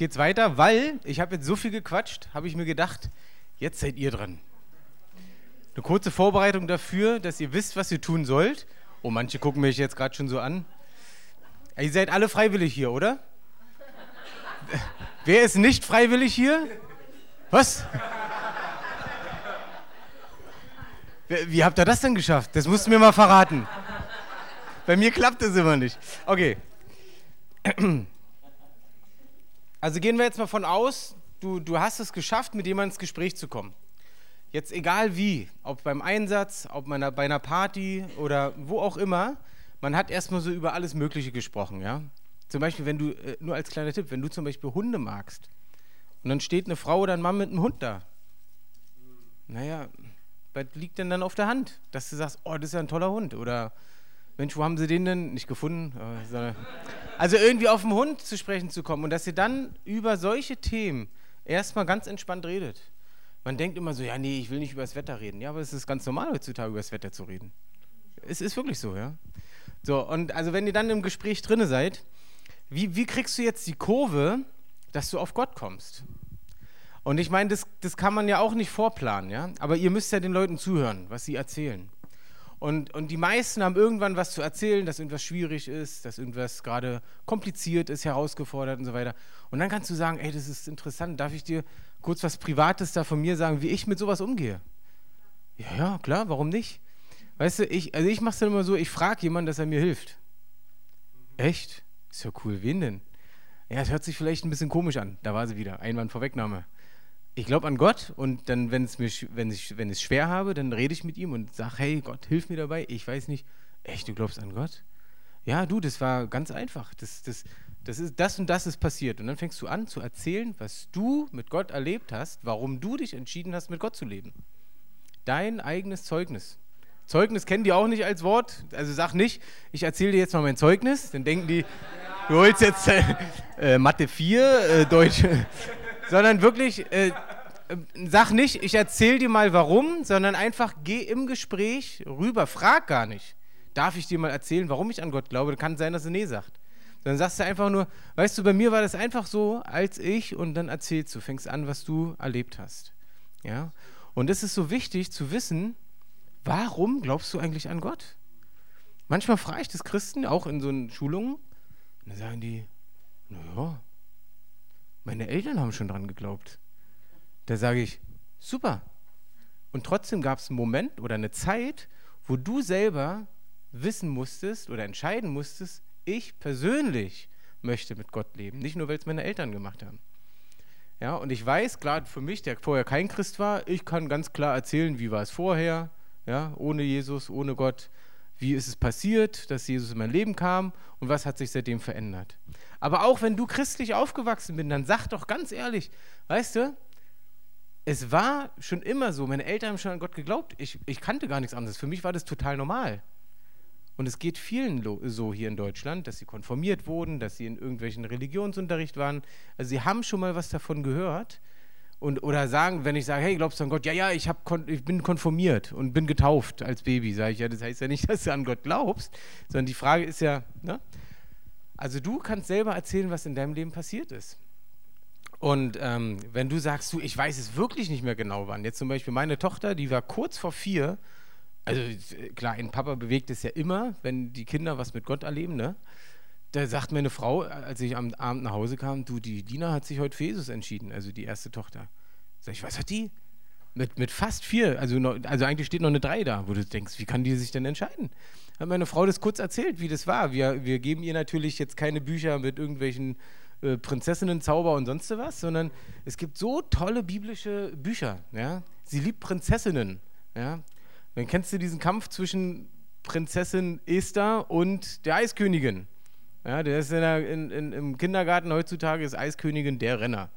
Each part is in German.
geht's weiter, weil ich habe jetzt so viel gequatscht, habe ich mir gedacht, jetzt seid ihr dran. Eine kurze Vorbereitung dafür, dass ihr wisst, was ihr tun sollt. Oh, manche gucken mich jetzt gerade schon so an. Ihr seid alle freiwillig hier, oder? Wer ist nicht freiwillig hier? Was? Wie habt ihr das denn geschafft? Das musst du mir mal verraten. Bei mir klappt das immer nicht. Okay. Also gehen wir jetzt mal von aus, du, du hast es geschafft, mit jemandem ins Gespräch zu kommen. Jetzt egal wie, ob beim Einsatz, ob man bei einer Party oder wo auch immer, man hat erstmal so über alles Mögliche gesprochen, ja. Zum Beispiel, wenn du, äh, nur als kleiner Tipp, wenn du zum Beispiel Hunde magst und dann steht eine Frau oder ein Mann mit einem Hund da. Naja, was liegt denn dann auf der Hand? Dass du sagst, oh, das ist ja ein toller Hund oder Mensch, wo haben sie den denn nicht gefunden? Also irgendwie auf den Hund zu sprechen zu kommen und dass ihr dann über solche Themen erstmal ganz entspannt redet. Man denkt immer so, ja, nee, ich will nicht über das Wetter reden. Ja, aber es ist ganz normal heutzutage über das Wetter zu reden. Es ist wirklich so, ja. So, und also wenn ihr dann im Gespräch drinne seid, wie, wie kriegst du jetzt die Kurve, dass du auf Gott kommst? Und ich meine, das, das kann man ja auch nicht vorplanen, ja. Aber ihr müsst ja den Leuten zuhören, was sie erzählen. Und, und die meisten haben irgendwann was zu erzählen, dass irgendwas schwierig ist, dass irgendwas gerade kompliziert ist, herausgefordert und so weiter. Und dann kannst du sagen, ey, das ist interessant, darf ich dir kurz was Privates da von mir sagen, wie ich mit sowas umgehe? Ja, ja, klar, warum nicht? Weißt du, ich, also ich mache es dann immer so, ich frage jemanden, dass er mir hilft. Echt? Ist ja cool, wen denn? Ja, es hört sich vielleicht ein bisschen komisch an. Da war sie wieder, Einwand Vorwegnahme ich glaube an Gott und dann, wenn es mir, wenn ich, wenn es schwer habe, dann rede ich mit ihm und sage, hey Gott, hilf mir dabei. Ich weiß nicht, echt, du glaubst an Gott? Ja, du, das war ganz einfach. Das, das, das, ist, das und das ist passiert. Und dann fängst du an zu erzählen, was du mit Gott erlebt hast, warum du dich entschieden hast, mit Gott zu leben. Dein eigenes Zeugnis. Zeugnis kennen die auch nicht als Wort. Also sag nicht, ich erzähle dir jetzt mal mein Zeugnis. Dann denken die, du holst jetzt äh, Mathe 4, äh, Deutsch sondern wirklich, äh, sag nicht, ich erzähl dir mal warum, sondern einfach geh im Gespräch rüber, frag gar nicht. Darf ich dir mal erzählen, warum ich an Gott glaube? Kann sein, dass er nee sagt. Dann sagst du einfach nur, weißt du, bei mir war das einfach so, als ich, und dann erzählst du, fängst an, was du erlebt hast. Ja? Und es ist so wichtig zu wissen, warum glaubst du eigentlich an Gott? Manchmal frage ich das Christen, auch in so Schulungen, und dann sagen die, naja, meine Eltern haben schon dran geglaubt. Da sage ich, super. Und trotzdem gab es einen Moment oder eine Zeit, wo du selber wissen musstest oder entscheiden musstest, ich persönlich möchte mit Gott leben. Nicht nur, weil es meine Eltern gemacht haben. Ja, und ich weiß, klar, für mich, der vorher kein Christ war, ich kann ganz klar erzählen, wie war es vorher, ja, ohne Jesus, ohne Gott. Wie ist es passiert, dass Jesus in mein Leben kam und was hat sich seitdem verändert? Aber auch wenn du christlich aufgewachsen bist, dann sag doch ganz ehrlich, weißt du, es war schon immer so, meine Eltern haben schon an Gott geglaubt, ich, ich kannte gar nichts anderes, für mich war das total normal. Und es geht vielen so hier in Deutschland, dass sie konformiert wurden, dass sie in irgendwelchen Religionsunterricht waren. Also sie haben schon mal was davon gehört. Und, oder sagen, wenn ich sage, hey, glaubst du an Gott? Ja, ja, ich, hab, ich bin konformiert und bin getauft als Baby. Sage ich, ja, das heißt ja nicht, dass du an Gott glaubst, sondern die Frage ist ja, ne? Also du kannst selber erzählen, was in deinem Leben passiert ist. Und ähm, wenn du sagst, du, ich weiß es wirklich nicht mehr genau wann. Jetzt zum Beispiel meine Tochter, die war kurz vor vier. Also klar, ein Papa bewegt es ja immer, wenn die Kinder was mit Gott erleben, ne? Da sagt meine Frau, als ich am Abend nach Hause kam, du, die Dina hat sich heute für Jesus entschieden, also die erste Tochter. Sag ich, was hat die? Mit, mit fast vier, also, noch, also eigentlich steht noch eine drei da, wo du denkst, wie kann die sich denn entscheiden? hat meine Frau das kurz erzählt, wie das war. Wir, wir geben ihr natürlich jetzt keine Bücher mit irgendwelchen äh, Prinzessinnen, Zauber und sonst was, sondern es gibt so tolle biblische Bücher. Ja? Sie liebt Prinzessinnen. Ja? Dann kennst du diesen Kampf zwischen Prinzessin Esther und der Eiskönigin. Ja, der ist in der, in, in, im Kindergarten heutzutage ist Eiskönigin der Renner.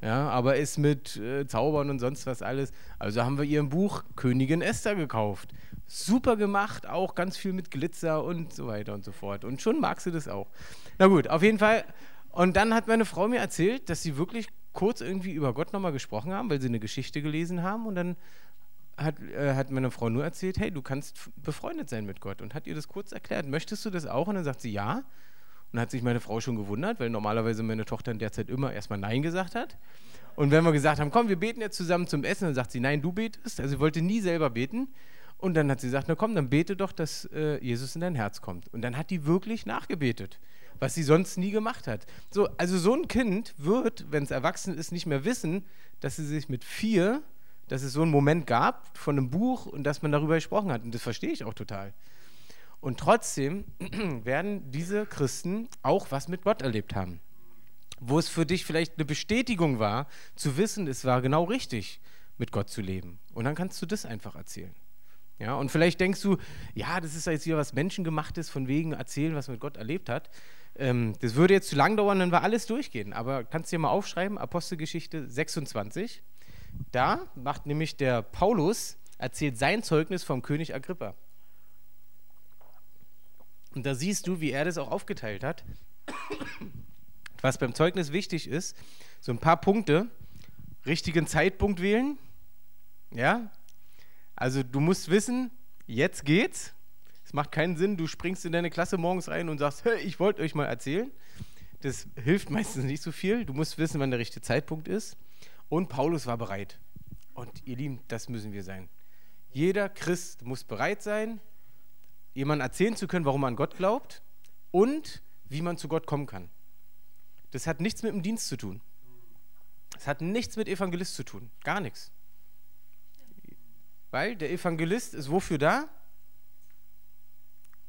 Ja, aber ist mit äh, Zaubern und sonst was alles. Also haben wir ihr ein Buch Königin Esther gekauft super gemacht, auch ganz viel mit Glitzer und so weiter und so fort. Und schon magst du das auch. Na gut, auf jeden Fall. Und dann hat meine Frau mir erzählt, dass sie wirklich kurz irgendwie über Gott nochmal gesprochen haben, weil sie eine Geschichte gelesen haben. Und dann hat, äh, hat meine Frau nur erzählt, hey, du kannst befreundet sein mit Gott. Und hat ihr das kurz erklärt. Möchtest du das auch? Und dann sagt sie ja. Und hat sich meine Frau schon gewundert, weil normalerweise meine Tochter in der Zeit immer erstmal Nein gesagt hat. Und wenn wir gesagt haben, komm, wir beten jetzt zusammen zum Essen, dann sagt sie, nein, du betest. Also sie wollte nie selber beten. Und dann hat sie gesagt, na komm, dann bete doch, dass äh, Jesus in dein Herz kommt. Und dann hat die wirklich nachgebetet, was sie sonst nie gemacht hat. So, also so ein Kind wird, wenn es erwachsen ist, nicht mehr wissen, dass sie sich mit vier, dass es so einen Moment gab von einem Buch und dass man darüber gesprochen hat. Und das verstehe ich auch total. Und trotzdem werden diese Christen auch was mit Gott erlebt haben. Wo es für dich vielleicht eine Bestätigung war, zu wissen, es war genau richtig, mit Gott zu leben. Und dann kannst du das einfach erzählen. Ja, und vielleicht denkst du, ja, das ist jetzt hier was Menschengemachtes, von wegen erzählen, was man mit Gott erlebt hat. Ähm, das würde jetzt zu lang dauern, dann wir alles durchgehen. Aber kannst du dir mal aufschreiben, Apostelgeschichte 26. Da macht nämlich der Paulus, erzählt sein Zeugnis vom König Agrippa. Und da siehst du, wie er das auch aufgeteilt hat. Was beim Zeugnis wichtig ist, so ein paar Punkte. Richtigen Zeitpunkt wählen. Ja? Also du musst wissen, jetzt geht's. Es macht keinen Sinn, du springst in deine Klasse morgens rein und sagst, hey, ich wollte euch mal erzählen. Das hilft meistens nicht so viel. Du musst wissen, wann der richtige Zeitpunkt ist. Und Paulus war bereit. Und ihr Lieben, das müssen wir sein. Jeder Christ muss bereit sein, jemandem erzählen zu können, warum man an Gott glaubt und wie man zu Gott kommen kann. Das hat nichts mit dem Dienst zu tun. Es hat nichts mit Evangelist zu tun. Gar nichts. Weil der Evangelist ist wofür da?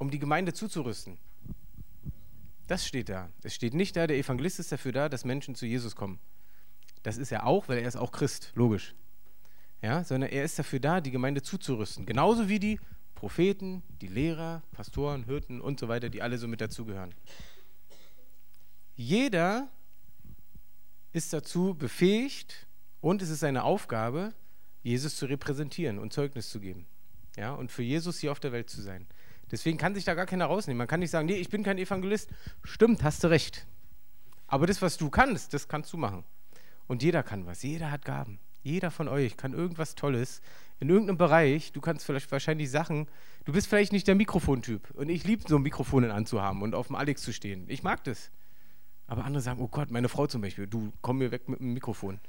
Um die Gemeinde zuzurüsten. Das steht da. Es steht nicht da, der Evangelist ist dafür da, dass Menschen zu Jesus kommen. Das ist er auch, weil er ist auch Christ, logisch. Ja, sondern er ist dafür da, die Gemeinde zuzurüsten. Genauso wie die Propheten, die Lehrer, Pastoren, Hirten und so weiter, die alle so mit dazugehören. Jeder ist dazu befähigt und es ist seine Aufgabe, Jesus zu repräsentieren und Zeugnis zu geben. Ja, und für Jesus hier auf der Welt zu sein. Deswegen kann sich da gar keiner rausnehmen. Man kann nicht sagen, nee, ich bin kein Evangelist. Stimmt, hast du recht. Aber das, was du kannst, das kannst du machen. Und jeder kann was. Jeder hat Gaben. Jeder von euch kann irgendwas Tolles in irgendeinem Bereich, du kannst vielleicht wahrscheinlich Sachen, du bist vielleicht nicht der Mikrofontyp und ich liebe so ein Mikrofon in Hand zu haben und auf dem Alex zu stehen. Ich mag das. Aber andere sagen, oh Gott, meine Frau zum Beispiel, du komm mir weg mit dem Mikrofon.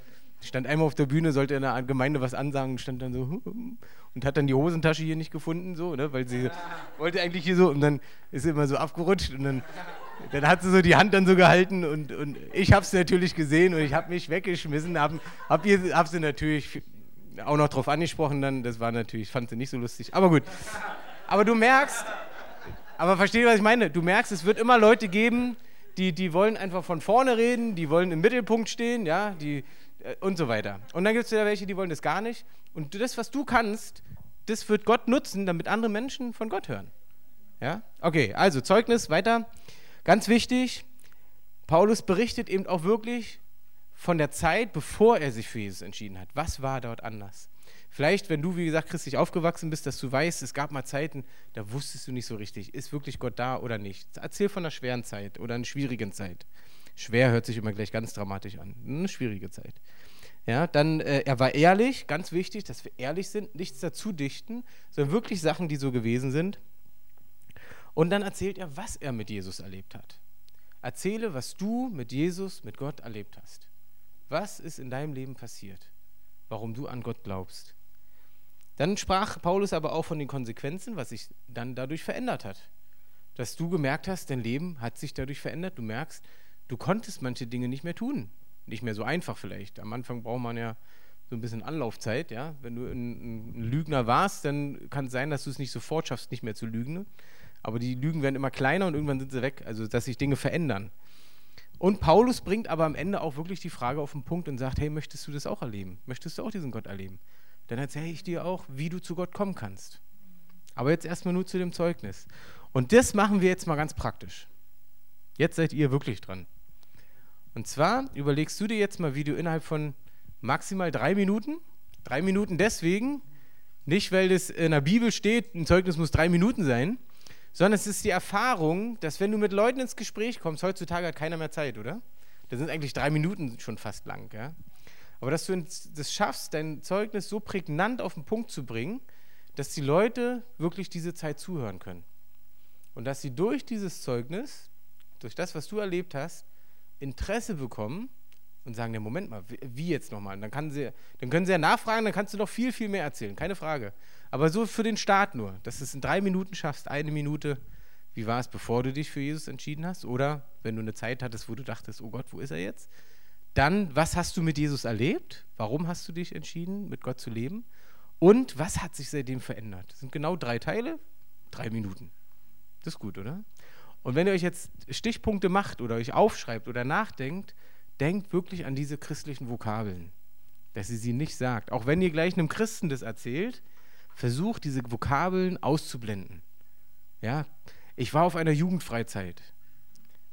Stand einmal auf der Bühne, sollte in der Gemeinde was ansagen, stand dann so und hat dann die Hosentasche hier nicht gefunden, so, ne, weil sie wollte eigentlich hier so und dann ist sie immer so abgerutscht und dann, dann hat sie so die Hand dann so gehalten und, und ich habe es natürlich gesehen und ich habe mich weggeschmissen, habe hab, hab sie natürlich auch noch drauf angesprochen dann. Das war natürlich, fand sie nicht so lustig. Aber gut. Aber du merkst, aber versteh, was ich meine? Du merkst, es wird immer Leute geben, die, die wollen einfach von vorne reden, die wollen im Mittelpunkt stehen, ja, die und so weiter. Und dann gibt es wieder welche, die wollen das gar nicht. Und das, was du kannst, das wird Gott nutzen, damit andere Menschen von Gott hören. Ja? Okay, also Zeugnis weiter. Ganz wichtig, Paulus berichtet eben auch wirklich von der Zeit, bevor er sich für Jesus entschieden hat. Was war dort anders? Vielleicht, wenn du, wie gesagt, christlich aufgewachsen bist, dass du weißt, es gab mal Zeiten, da wusstest du nicht so richtig, ist wirklich Gott da oder nicht. Erzähl von einer schweren Zeit oder einer schwierigen Zeit. Schwer hört sich immer gleich ganz dramatisch an. Eine schwierige Zeit. Ja, dann, äh, er war ehrlich, ganz wichtig, dass wir ehrlich sind, nichts dazu dichten, sondern wirklich Sachen, die so gewesen sind. Und dann erzählt er, was er mit Jesus erlebt hat. Erzähle, was du mit Jesus, mit Gott erlebt hast. Was ist in deinem Leben passiert? Warum du an Gott glaubst? Dann sprach Paulus aber auch von den Konsequenzen, was sich dann dadurch verändert hat. Dass du gemerkt hast, dein Leben hat sich dadurch verändert. Du merkst, du konntest manche Dinge nicht mehr tun. Nicht mehr so einfach vielleicht. Am Anfang braucht man ja so ein bisschen Anlaufzeit. Ja? Wenn du ein, ein Lügner warst, dann kann es sein, dass du es nicht sofort schaffst, nicht mehr zu lügen. Aber die Lügen werden immer kleiner und irgendwann sind sie weg. Also, dass sich Dinge verändern. Und Paulus bringt aber am Ende auch wirklich die Frage auf den Punkt und sagt, hey, möchtest du das auch erleben? Möchtest du auch diesen Gott erleben? Dann erzähle ich dir auch, wie du zu Gott kommen kannst. Aber jetzt erstmal nur zu dem Zeugnis. Und das machen wir jetzt mal ganz praktisch. Jetzt seid ihr wirklich dran. Und zwar überlegst du dir jetzt mal, wie du innerhalb von maximal drei Minuten, drei Minuten deswegen, nicht weil das in der Bibel steht, ein Zeugnis muss drei Minuten sein, sondern es ist die Erfahrung, dass wenn du mit Leuten ins Gespräch kommst, heutzutage hat keiner mehr Zeit, oder? Da sind eigentlich drei Minuten schon fast lang, ja? Aber dass du das schaffst, dein Zeugnis so prägnant auf den Punkt zu bringen, dass die Leute wirklich diese Zeit zuhören können. Und dass sie durch dieses Zeugnis durch das, was du erlebt hast, Interesse bekommen und sagen, ja, Moment mal, wie jetzt nochmal? Dann, kann sie, dann können sie ja nachfragen, dann kannst du noch viel, viel mehr erzählen, keine Frage. Aber so für den Start nur, dass du es in drei Minuten schaffst, eine Minute, wie war es, bevor du dich für Jesus entschieden hast? Oder wenn du eine Zeit hattest, wo du dachtest, oh Gott, wo ist er jetzt? Dann, was hast du mit Jesus erlebt? Warum hast du dich entschieden, mit Gott zu leben? Und was hat sich seitdem verändert? Das sind genau drei Teile, drei Minuten. Das ist gut, oder? Und wenn ihr euch jetzt Stichpunkte macht oder euch aufschreibt oder nachdenkt, denkt wirklich an diese christlichen Vokabeln, dass ihr sie nicht sagt. Auch wenn ihr gleich einem Christen das erzählt, versucht diese Vokabeln auszublenden. Ja, ich war auf einer Jugendfreizeit.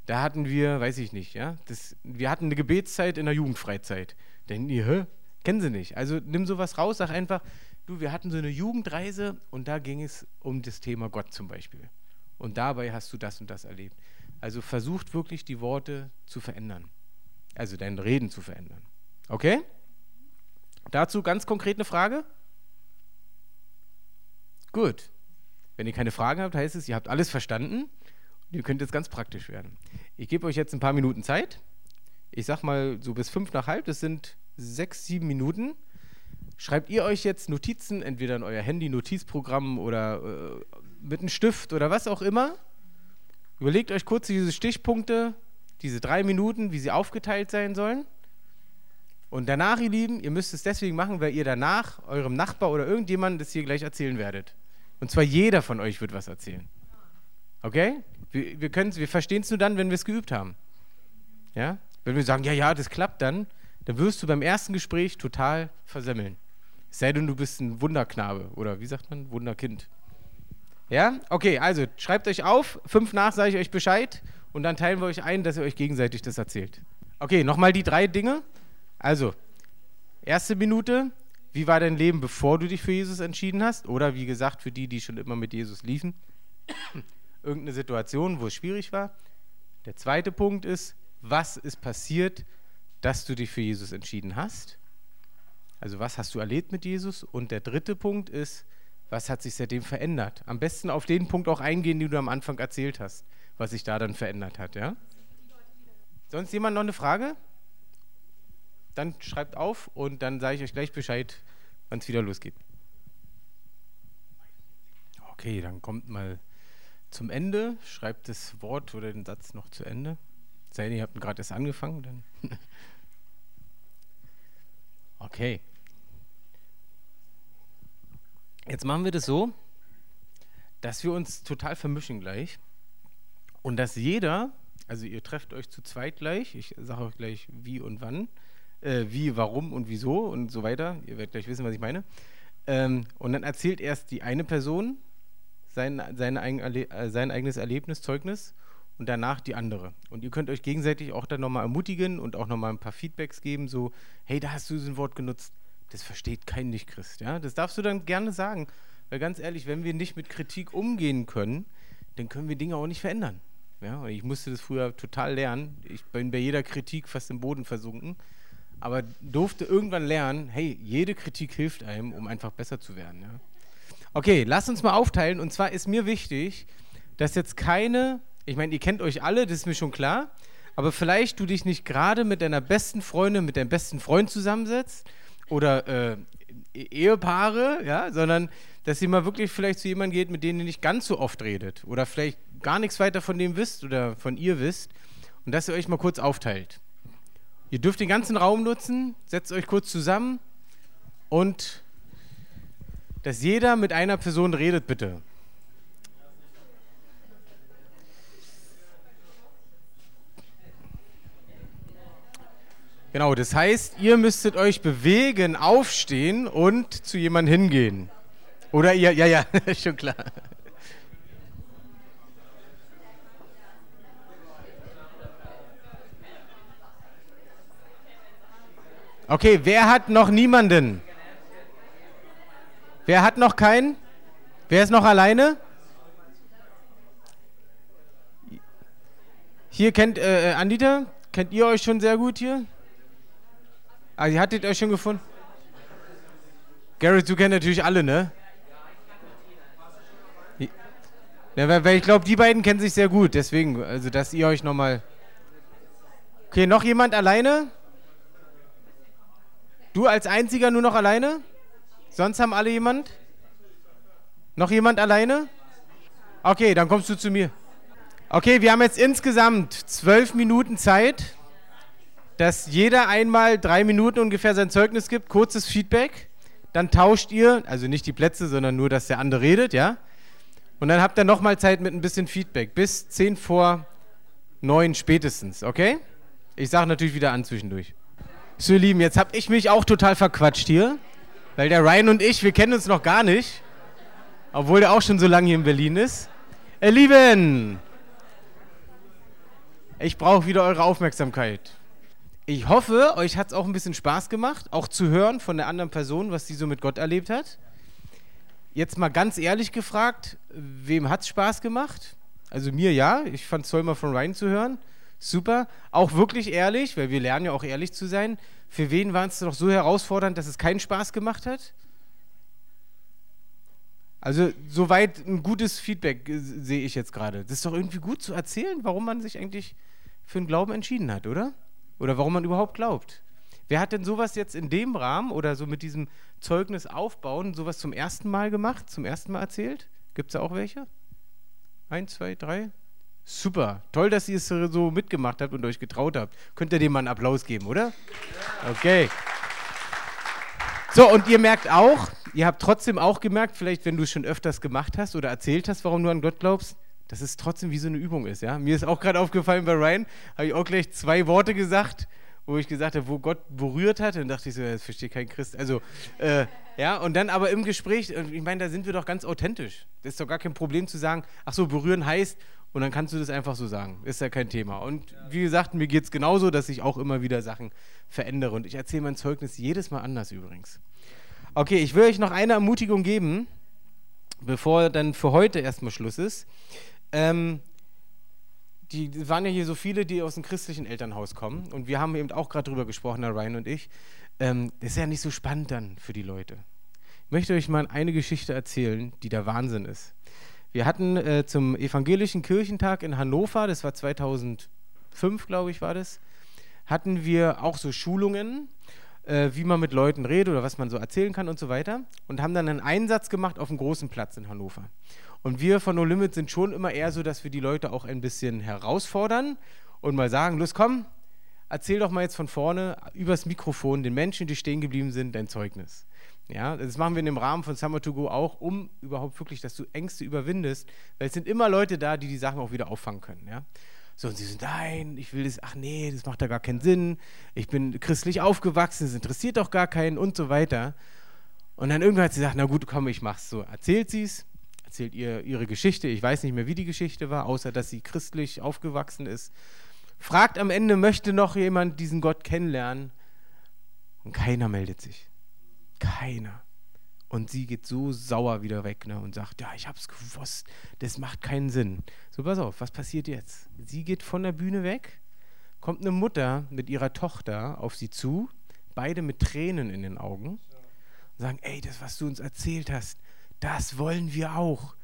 Da hatten wir, weiß ich nicht, ja, das, wir hatten eine Gebetszeit in der Jugendfreizeit. Denken die, hä? Kennen sie nicht. Also nimm sowas raus, sag einfach, du, wir hatten so eine Jugendreise und da ging es um das Thema Gott zum Beispiel. Und dabei hast du das und das erlebt. Also versucht wirklich die Worte zu verändern. Also dein Reden zu verändern. Okay? Dazu ganz konkret eine Frage? Gut. Wenn ihr keine Fragen habt, heißt es, ihr habt alles verstanden und ihr könnt jetzt ganz praktisch werden. Ich gebe euch jetzt ein paar Minuten Zeit. Ich sag mal so bis fünf nach halb, das sind sechs, sieben Minuten. Schreibt ihr euch jetzt Notizen, entweder in euer Handy-Notizprogramm oder äh, mit einem Stift oder was auch immer. Überlegt euch kurz diese Stichpunkte, diese drei Minuten, wie sie aufgeteilt sein sollen. Und danach, ihr Lieben, ihr müsst es deswegen machen, weil ihr danach eurem Nachbar oder irgendjemandem das hier gleich erzählen werdet. Und zwar jeder von euch wird was erzählen. Okay? Wir, wir, wir verstehen es nur dann, wenn wir es geübt haben. Ja? Wenn wir sagen, ja, ja, das klappt dann, dann wirst du beim ersten Gespräch total versemmeln. Es sei denn, du bist ein Wunderknabe oder wie sagt man? Wunderkind. Ja? Okay, also schreibt euch auf. Fünf nach sage ich euch Bescheid und dann teilen wir euch ein, dass ihr euch gegenseitig das erzählt. Okay, nochmal die drei Dinge. Also, erste Minute, wie war dein Leben, bevor du dich für Jesus entschieden hast? Oder wie gesagt, für die, die schon immer mit Jesus liefen, irgendeine Situation, wo es schwierig war. Der zweite Punkt ist, was ist passiert, dass du dich für Jesus entschieden hast? Also was hast du erlebt mit Jesus? Und der dritte Punkt ist, was hat sich seitdem verändert? Am besten auf den Punkt auch eingehen, den du am Anfang erzählt hast, was sich da dann verändert hat. Ja? Sonst jemand noch eine Frage? Dann schreibt auf und dann sage ich euch gleich Bescheid, wann es wieder losgeht. Okay, dann kommt mal zum Ende. Schreibt das Wort oder den Satz noch zu Ende. Sei ihr habt gerade erst angefangen. Dann okay. Jetzt machen wir das so, dass wir uns total vermischen gleich und dass jeder, also ihr trefft euch zu zweit gleich, ich sage euch gleich wie und wann, äh, wie, warum und wieso und so weiter. Ihr werdet gleich wissen, was ich meine. Ähm, und dann erzählt erst die eine Person sein, seine, äh, sein eigenes Erlebnis, Zeugnis und danach die andere. Und ihr könnt euch gegenseitig auch dann nochmal ermutigen und auch nochmal ein paar Feedbacks geben, so, hey, da hast du so ein Wort genutzt, das versteht kein Nicht-Christ. Ja? Das darfst du dann gerne sagen. Weil ganz ehrlich, wenn wir nicht mit Kritik umgehen können, dann können wir Dinge auch nicht verändern. Ja? Ich musste das früher total lernen. Ich bin bei jeder Kritik fast im Boden versunken. Aber durfte irgendwann lernen, hey, jede Kritik hilft einem, um einfach besser zu werden. Ja? Okay, lass uns mal aufteilen. Und zwar ist mir wichtig, dass jetzt keine, ich meine, ihr kennt euch alle, das ist mir schon klar, aber vielleicht du dich nicht gerade mit deiner besten Freundin, mit deinem besten Freund zusammensetzt oder äh, e-, Ehepaare, ja, sondern dass ihr mal wirklich vielleicht zu jemandem geht, mit dem ihr nicht ganz so oft redet oder vielleicht gar nichts weiter von dem wisst oder von ihr wisst und dass ihr euch mal kurz aufteilt. Ihr dürft den ganzen Raum nutzen, setzt euch kurz zusammen und dass jeder mit einer Person redet, bitte. Genau, das heißt, ihr müsstet euch bewegen, aufstehen und zu jemandem hingehen. Oder ihr, ja, ja, schon klar. Okay, wer hat noch niemanden? Wer hat noch keinen? Wer ist noch alleine? Hier kennt äh, Anita, kennt ihr euch schon sehr gut hier? Ah, ihr hattet euch schon gefunden? Garrett, du kennst natürlich alle, ne? Ja, weil, weil ich glaube, die beiden kennen sich sehr gut, deswegen, also dass ihr euch nochmal. Okay, noch jemand alleine? Du als einziger nur noch alleine? Sonst haben alle jemand? Noch jemand alleine? Okay, dann kommst du zu mir. Okay, wir haben jetzt insgesamt zwölf Minuten Zeit, dass jeder einmal drei Minuten ungefähr sein Zeugnis gibt, kurzes Feedback. Dann tauscht ihr, also nicht die Plätze, sondern nur, dass der andere redet, ja? Und dann habt ihr nochmal Zeit mit ein bisschen Feedback. Bis zehn vor neun spätestens, okay? Ich sage natürlich wieder an zwischendurch. So, ihr Lieben, jetzt habe ich mich auch total verquatscht hier, weil der Ryan und ich, wir kennen uns noch gar nicht, obwohl der auch schon so lange hier in Berlin ist. Ihr Lieben, ich brauche wieder eure Aufmerksamkeit. Ich hoffe, euch hat es auch ein bisschen Spaß gemacht, auch zu hören von der anderen Person, was sie so mit Gott erlebt hat. Jetzt mal ganz ehrlich gefragt, wem hat es Spaß gemacht? Also mir ja, ich fand es toll, mal von Ryan zu hören. Super. Auch wirklich ehrlich, weil wir lernen ja auch ehrlich zu sein. Für wen war es doch so herausfordernd, dass es keinen Spaß gemacht hat? Also soweit ein gutes Feedback äh, sehe ich jetzt gerade. Das ist doch irgendwie gut zu erzählen, warum man sich eigentlich für einen Glauben entschieden hat, oder? Oder warum man überhaupt glaubt. Wer hat denn sowas jetzt in dem Rahmen oder so mit diesem Zeugnis aufbauen, sowas zum ersten Mal gemacht, zum ersten Mal erzählt? Gibt es da auch welche? Eins, zwei, drei? Super. Toll, dass ihr es so mitgemacht habt und euch getraut habt. Könnt ihr dem mal einen Applaus geben, oder? Okay. So, und ihr merkt auch, ihr habt trotzdem auch gemerkt, vielleicht wenn du es schon öfters gemacht hast oder erzählt hast, warum du an Gott glaubst, dass es trotzdem wie so eine Übung ist. Ja? Mir ist auch gerade aufgefallen bei Ryan, habe ich auch gleich zwei Worte gesagt, wo ich gesagt habe, wo Gott berührt hat. Dann dachte ich so, das versteht kein Christ. Also, äh, ja, und dann aber im Gespräch, ich meine, da sind wir doch ganz authentisch. Das ist doch gar kein Problem zu sagen, ach so, berühren heißt, und dann kannst du das einfach so sagen. Ist ja kein Thema. Und wie gesagt, mir geht es genauso, dass ich auch immer wieder Sachen verändere. Und ich erzähle mein Zeugnis jedes Mal anders übrigens. Okay, ich will euch noch eine Ermutigung geben, bevor dann für heute erstmal Schluss ist. Ähm, die waren ja hier so viele, die aus dem christlichen Elternhaus kommen. Und wir haben eben auch gerade drüber gesprochen, Herr Ryan und ich. Ähm, das ist ja nicht so spannend dann für die Leute. Ich möchte euch mal eine Geschichte erzählen, die der Wahnsinn ist. Wir hatten äh, zum Evangelischen Kirchentag in Hannover, das war 2005, glaube ich, war das, hatten wir auch so Schulungen, äh, wie man mit Leuten redet oder was man so erzählen kann und so weiter. Und haben dann einen Einsatz gemacht auf einem großen Platz in Hannover. Und wir von No Limit sind schon immer eher so, dass wir die Leute auch ein bisschen herausfordern und mal sagen, los komm, erzähl doch mal jetzt von vorne übers Mikrofon den Menschen, die stehen geblieben sind, dein Zeugnis. Ja, das machen wir in dem Rahmen von Summer to Go auch, um überhaupt wirklich, dass du Ängste überwindest, weil es sind immer Leute da, die die Sachen auch wieder auffangen können. Ja? So, und sie sind, nein, ich will das, ach nee, das macht da gar keinen Sinn, ich bin christlich aufgewachsen, das interessiert doch gar keinen und so weiter. Und dann irgendwann hat sie gesagt, na gut, komm, ich mach's so. Erzählt sie es, erzählt ihr ihre Geschichte, ich weiß nicht mehr, wie die Geschichte war, außer dass sie christlich aufgewachsen ist. Fragt am Ende, möchte noch jemand diesen Gott kennenlernen? Und keiner meldet sich. Keiner. Und sie geht so sauer wieder weg ne, und sagt, ja, ich hab's gewusst, das macht keinen Sinn. So, pass auf, was passiert jetzt? Sie geht von der Bühne weg, kommt eine Mutter mit ihrer Tochter auf sie zu, beide mit Tränen in den Augen, und sagen, ey, das, was du uns erzählt hast, das wollen wir auch.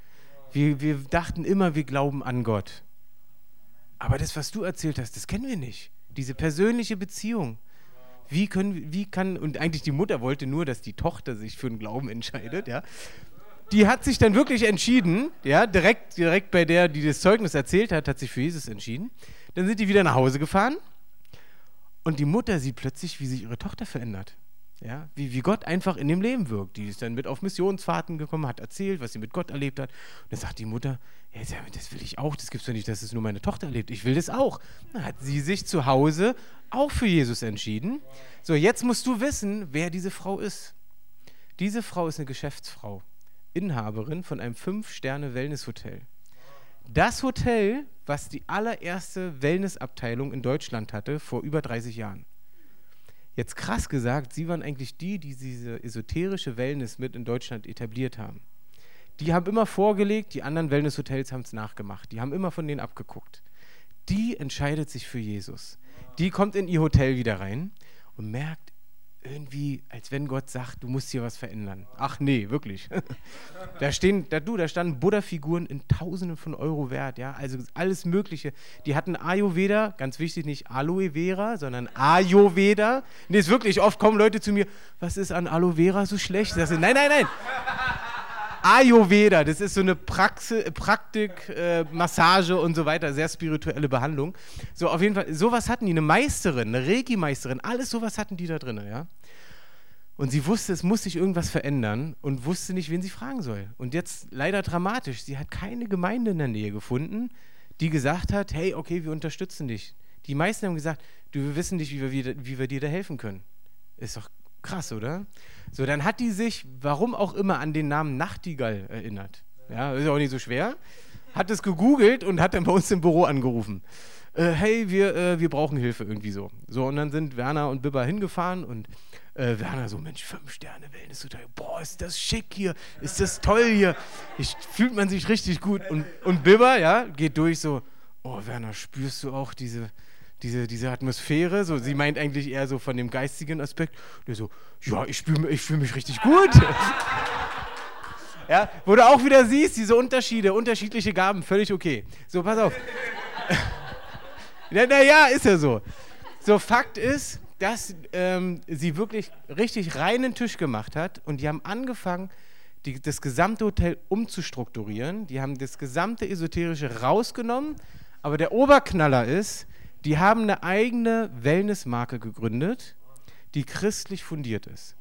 Wir, wir dachten immer, wir glauben an Gott. Aber das, was du erzählt hast, das kennen wir nicht. Diese persönliche Beziehung. Wie, können, wie kann, und eigentlich die Mutter wollte nur, dass die Tochter sich für den Glauben entscheidet, ja. Die hat sich dann wirklich entschieden, ja, direkt, direkt bei der, die das Zeugnis erzählt hat, hat sich für Jesus entschieden. Dann sind die wieder nach Hause gefahren und die Mutter sieht plötzlich, wie sich ihre Tochter verändert. Ja, wie, wie Gott einfach in dem Leben wirkt. Die ist dann mit auf Missionsfahrten gekommen, hat erzählt, was sie mit Gott erlebt hat. Und dann sagt die Mutter, ja, das will ich auch, das gibt es doch nicht, dass es nur meine Tochter erlebt. Ich will das auch. Dann hat sie sich zu Hause auch für Jesus entschieden. So, jetzt musst du wissen, wer diese Frau ist. Diese Frau ist eine Geschäftsfrau, Inhaberin von einem Fünf-Sterne-Wellness-Hotel. Das Hotel, was die allererste Wellnessabteilung in Deutschland hatte, vor über 30 Jahren. Jetzt krass gesagt, sie waren eigentlich die, die diese esoterische Wellness mit in Deutschland etabliert haben. Die haben immer vorgelegt, die anderen Wellnesshotels haben es nachgemacht. Die haben immer von denen abgeguckt. Die entscheidet sich für Jesus. Die kommt in ihr Hotel wieder rein und merkt, irgendwie, als wenn Gott sagt, du musst hier was verändern. Ach nee, wirklich. da stehen, da, du, da standen Buddha-Figuren in Tausenden von Euro wert, ja, also alles Mögliche. Die hatten Ayurveda, ganz wichtig, nicht Aloe Vera, sondern Ayurveda. Nee, ist wirklich, oft kommen Leute zu mir, was ist an Aloe Vera so schlecht? Ich nein, nein, nein. Ayurveda, das ist so eine Praxis, Praktik, äh, Massage und so weiter, sehr spirituelle Behandlung. So, auf jeden Fall, sowas hatten die, eine Meisterin, eine Reiki-Meisterin, alles sowas hatten die da drin, ja. Und sie wusste, es muss sich irgendwas verändern und wusste nicht, wen sie fragen soll. Und jetzt leider dramatisch, sie hat keine Gemeinde in der Nähe gefunden, die gesagt hat, hey, okay, wir unterstützen dich. Die meisten haben gesagt, du, wir wissen nicht, wie wir, wie wir dir da helfen können. Ist doch krass, oder? So, dann hat die sich, warum auch immer, an den Namen Nachtigall erinnert. Ja, ist ja auch nicht so schwer. Hat es gegoogelt und hat dann bei uns im Büro angerufen. Äh, hey, wir, äh, wir brauchen Hilfe irgendwie so. So, und dann sind Werner und Bibber hingefahren und äh, Werner so, Mensch, fünf Sterne Wellness Hotel, boah, ist das schick hier, ist das toll hier, ich, fühlt man sich richtig gut. Und, und Bibber, ja, geht durch so, oh Werner, spürst du auch diese, diese, diese Atmosphäre. So, sie meint eigentlich eher so von dem geistigen Aspekt. Der so, ja, ich, spür, ich fühle mich richtig gut. ja, wo du auch wieder siehst, diese Unterschiede, unterschiedliche Gaben, völlig okay. So, pass auf. Naja, na ist ja so. So, Fakt ist, dass ähm, sie wirklich richtig reinen Tisch gemacht hat und die haben angefangen, die, das gesamte Hotel umzustrukturieren. Die haben das gesamte Esoterische rausgenommen, aber der Oberknaller ist, die haben eine eigene Wellnessmarke gegründet, die christlich fundiert ist.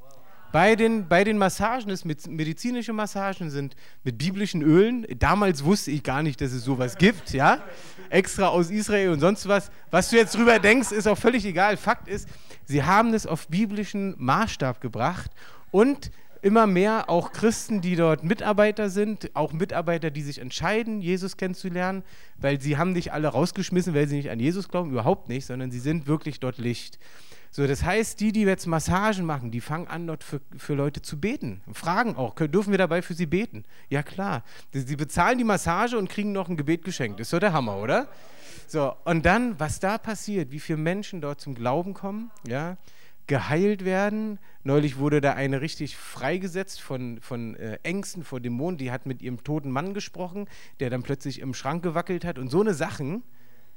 Bei den, bei den Massagen ist mit medizinische Massagen sind mit biblischen Ölen. Damals wusste ich gar nicht, dass es sowas gibt, ja. Extra aus Israel und sonst was. Was du jetzt drüber denkst, ist auch völlig egal. Fakt ist, sie haben es auf biblischen Maßstab gebracht und immer mehr auch Christen, die dort Mitarbeiter sind, auch Mitarbeiter, die sich entscheiden, Jesus kennenzulernen, weil sie haben nicht alle rausgeschmissen, weil sie nicht an Jesus glauben, überhaupt nicht, sondern sie sind wirklich dort Licht. So, das heißt, die, die jetzt Massagen machen, die fangen an, dort für, für Leute zu beten. Fragen auch, dürfen wir dabei für sie beten? Ja, klar. Sie bezahlen die Massage und kriegen noch ein Gebet geschenkt. Ist so der Hammer, oder? So, und dann, was da passiert, wie viele Menschen dort zum Glauben kommen, ja, geheilt werden. Neulich wurde da eine richtig freigesetzt von, von äh, Ängsten vor Dämonen. Die hat mit ihrem toten Mann gesprochen, der dann plötzlich im Schrank gewackelt hat. Und so eine Sachen,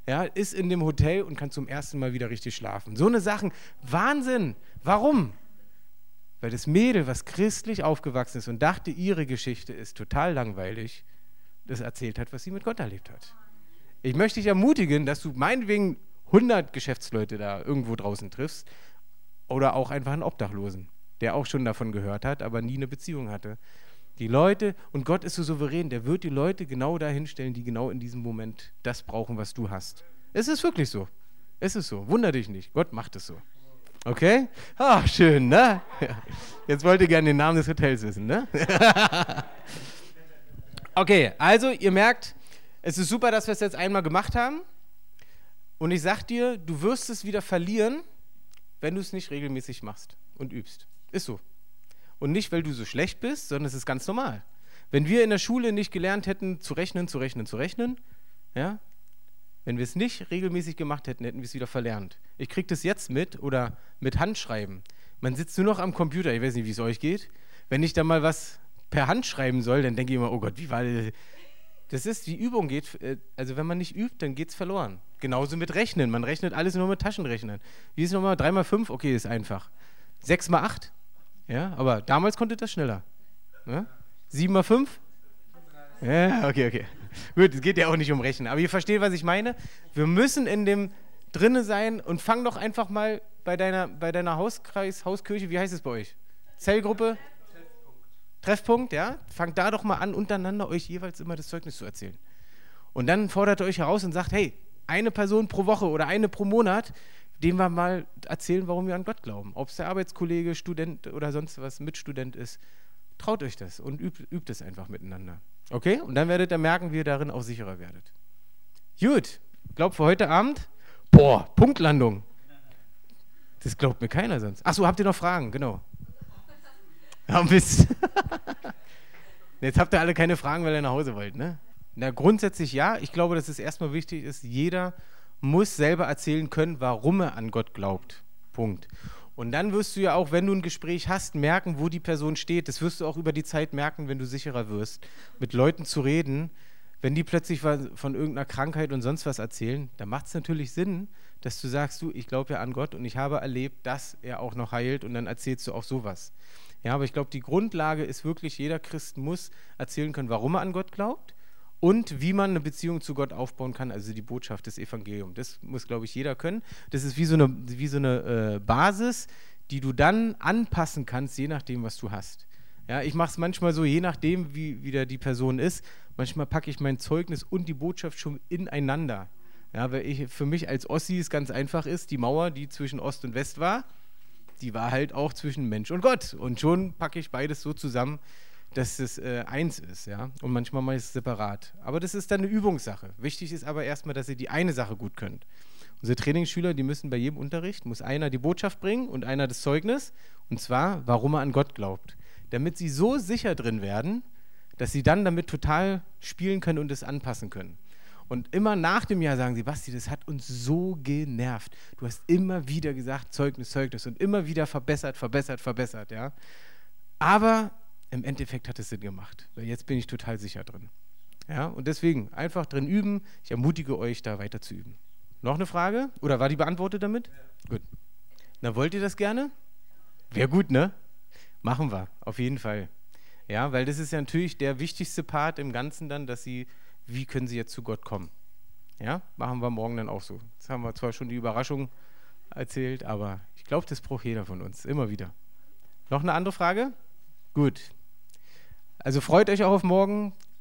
ja, ist in dem Hotel und kann zum ersten Mal wieder richtig schlafen. So eine Sachen, Wahnsinn. Warum? Weil das Mädel, was christlich aufgewachsen ist und dachte, ihre Geschichte ist total langweilig, das erzählt hat, was sie mit Gott erlebt hat. Ich möchte dich ermutigen, dass du meinetwegen 100 Geschäftsleute da irgendwo draußen triffst, oder auch einfach einen Obdachlosen, der auch schon davon gehört hat, aber nie eine Beziehung hatte. Die Leute, und Gott ist so souverän, der wird die Leute genau dahin stellen, die genau in diesem Moment das brauchen, was du hast. Es ist wirklich so. Es ist so. Wunder dich nicht. Gott macht es so. Okay? Ach, schön, ne? Jetzt wollt ihr gerne den Namen des Hotels wissen, ne? okay, also ihr merkt, es ist super, dass wir es jetzt einmal gemacht haben. Und ich sag dir, du wirst es wieder verlieren, wenn du es nicht regelmäßig machst und übst. Ist so. Und nicht, weil du so schlecht bist, sondern es ist ganz normal. Wenn wir in der Schule nicht gelernt hätten, zu rechnen, zu rechnen, zu rechnen, ja, wenn wir es nicht regelmäßig gemacht hätten, hätten wir es wieder verlernt. Ich kriege das jetzt mit oder mit Handschreiben. Man sitzt nur noch am Computer, ich weiß nicht, wie es euch geht. Wenn ich da mal was per Hand schreiben soll, dann denke ich immer, oh Gott, wie war das? Das ist, die Übung geht, äh, also wenn man nicht übt, dann geht es verloren. Genauso mit Rechnen. Man rechnet alles nur mit Taschenrechnern. Wie ist nochmal? 3 mal 5? Okay, ist einfach. 6 mal 8? Ja, aber damals konnte das schneller. Ja? 7 mal 5? Ja, okay, okay. Gut, es geht ja auch nicht um Rechnen. Aber ihr versteht, was ich meine. Wir müssen in dem drinne sein und fang doch einfach mal bei deiner, bei deiner Hauskreis, Hauskirche, wie heißt es bei euch? Zellgruppe? Treffpunkt, ja? Fangt da doch mal an, untereinander euch jeweils immer das Zeugnis zu erzählen. Und dann fordert ihr euch heraus und sagt, hey, eine Person pro Woche oder eine pro Monat, dem wir mal erzählen, warum wir an Gott glauben. Ob es der Arbeitskollege, Student oder sonst was Mitstudent ist. Traut euch das und übt, übt es einfach miteinander. Okay? Und dann werdet ihr merken, wie ihr darin auch sicherer werdet. Gut, glaubt für heute Abend, boah, Punktlandung. Das glaubt mir keiner sonst. Achso, habt ihr noch Fragen? Genau. Ja, Mist. Jetzt habt ihr alle keine Fragen, weil ihr nach Hause wollt, ne? Na, grundsätzlich ja. Ich glaube, dass es erstmal wichtig ist, jeder muss selber erzählen können, warum er an Gott glaubt. Punkt. Und dann wirst du ja auch, wenn du ein Gespräch hast, merken, wo die Person steht. Das wirst du auch über die Zeit merken, wenn du sicherer wirst, mit Leuten zu reden. Wenn die plötzlich von irgendeiner Krankheit und sonst was erzählen, dann macht es natürlich Sinn, dass du sagst, du, ich glaube ja an Gott und ich habe erlebt, dass er auch noch heilt und dann erzählst du auch sowas. Ja, aber ich glaube, die Grundlage ist wirklich, jeder Christ muss erzählen können, warum er an Gott glaubt und wie man eine Beziehung zu Gott aufbauen kann, also die Botschaft des Evangeliums. Das muss, glaube ich, jeder können. Das ist wie so eine, wie so eine äh, Basis, die du dann anpassen kannst, je nachdem, was du hast. Ja, ich mache es manchmal so, je nachdem, wie wieder die Person ist. Manchmal packe ich mein Zeugnis und die Botschaft schon ineinander. Ja, weil ich, für mich als Ossi es ganz einfach ist, die Mauer, die zwischen Ost und West war, die war halt auch zwischen Mensch und Gott. Und schon packe ich beides so zusammen, dass es äh, eins ist, ja. Und manchmal mache ich es separat. Aber das ist dann eine Übungssache. Wichtig ist aber erstmal, dass ihr die eine Sache gut könnt. Unsere Trainingsschüler, die müssen bei jedem Unterricht, muss einer die Botschaft bringen und einer das Zeugnis. Und zwar, warum er an Gott glaubt. Damit sie so sicher drin werden, dass sie dann damit total spielen können und es anpassen können. Und immer nach dem Jahr sagen sie, Basti, das hat uns so genervt. Du hast immer wieder gesagt, Zeugnis, Zeugnis und immer wieder verbessert, verbessert, verbessert, ja. Aber im Endeffekt hat es Sinn gemacht. Jetzt bin ich total sicher drin. Ja, und deswegen einfach drin üben. Ich ermutige euch, da weiter zu üben. Noch eine Frage? Oder war die beantwortet damit? Ja. Gut. Na, wollt ihr das gerne? Wäre gut, ne? Machen wir, auf jeden Fall. Ja, weil das ist ja natürlich der wichtigste Part im Ganzen dann, dass sie, wie können sie jetzt zu Gott kommen? Ja, machen wir morgen dann auch so. Jetzt haben wir zwar schon die Überraschung erzählt, aber ich glaube, das braucht jeder von uns, immer wieder. Noch eine andere Frage? Gut. Also freut euch auch auf morgen.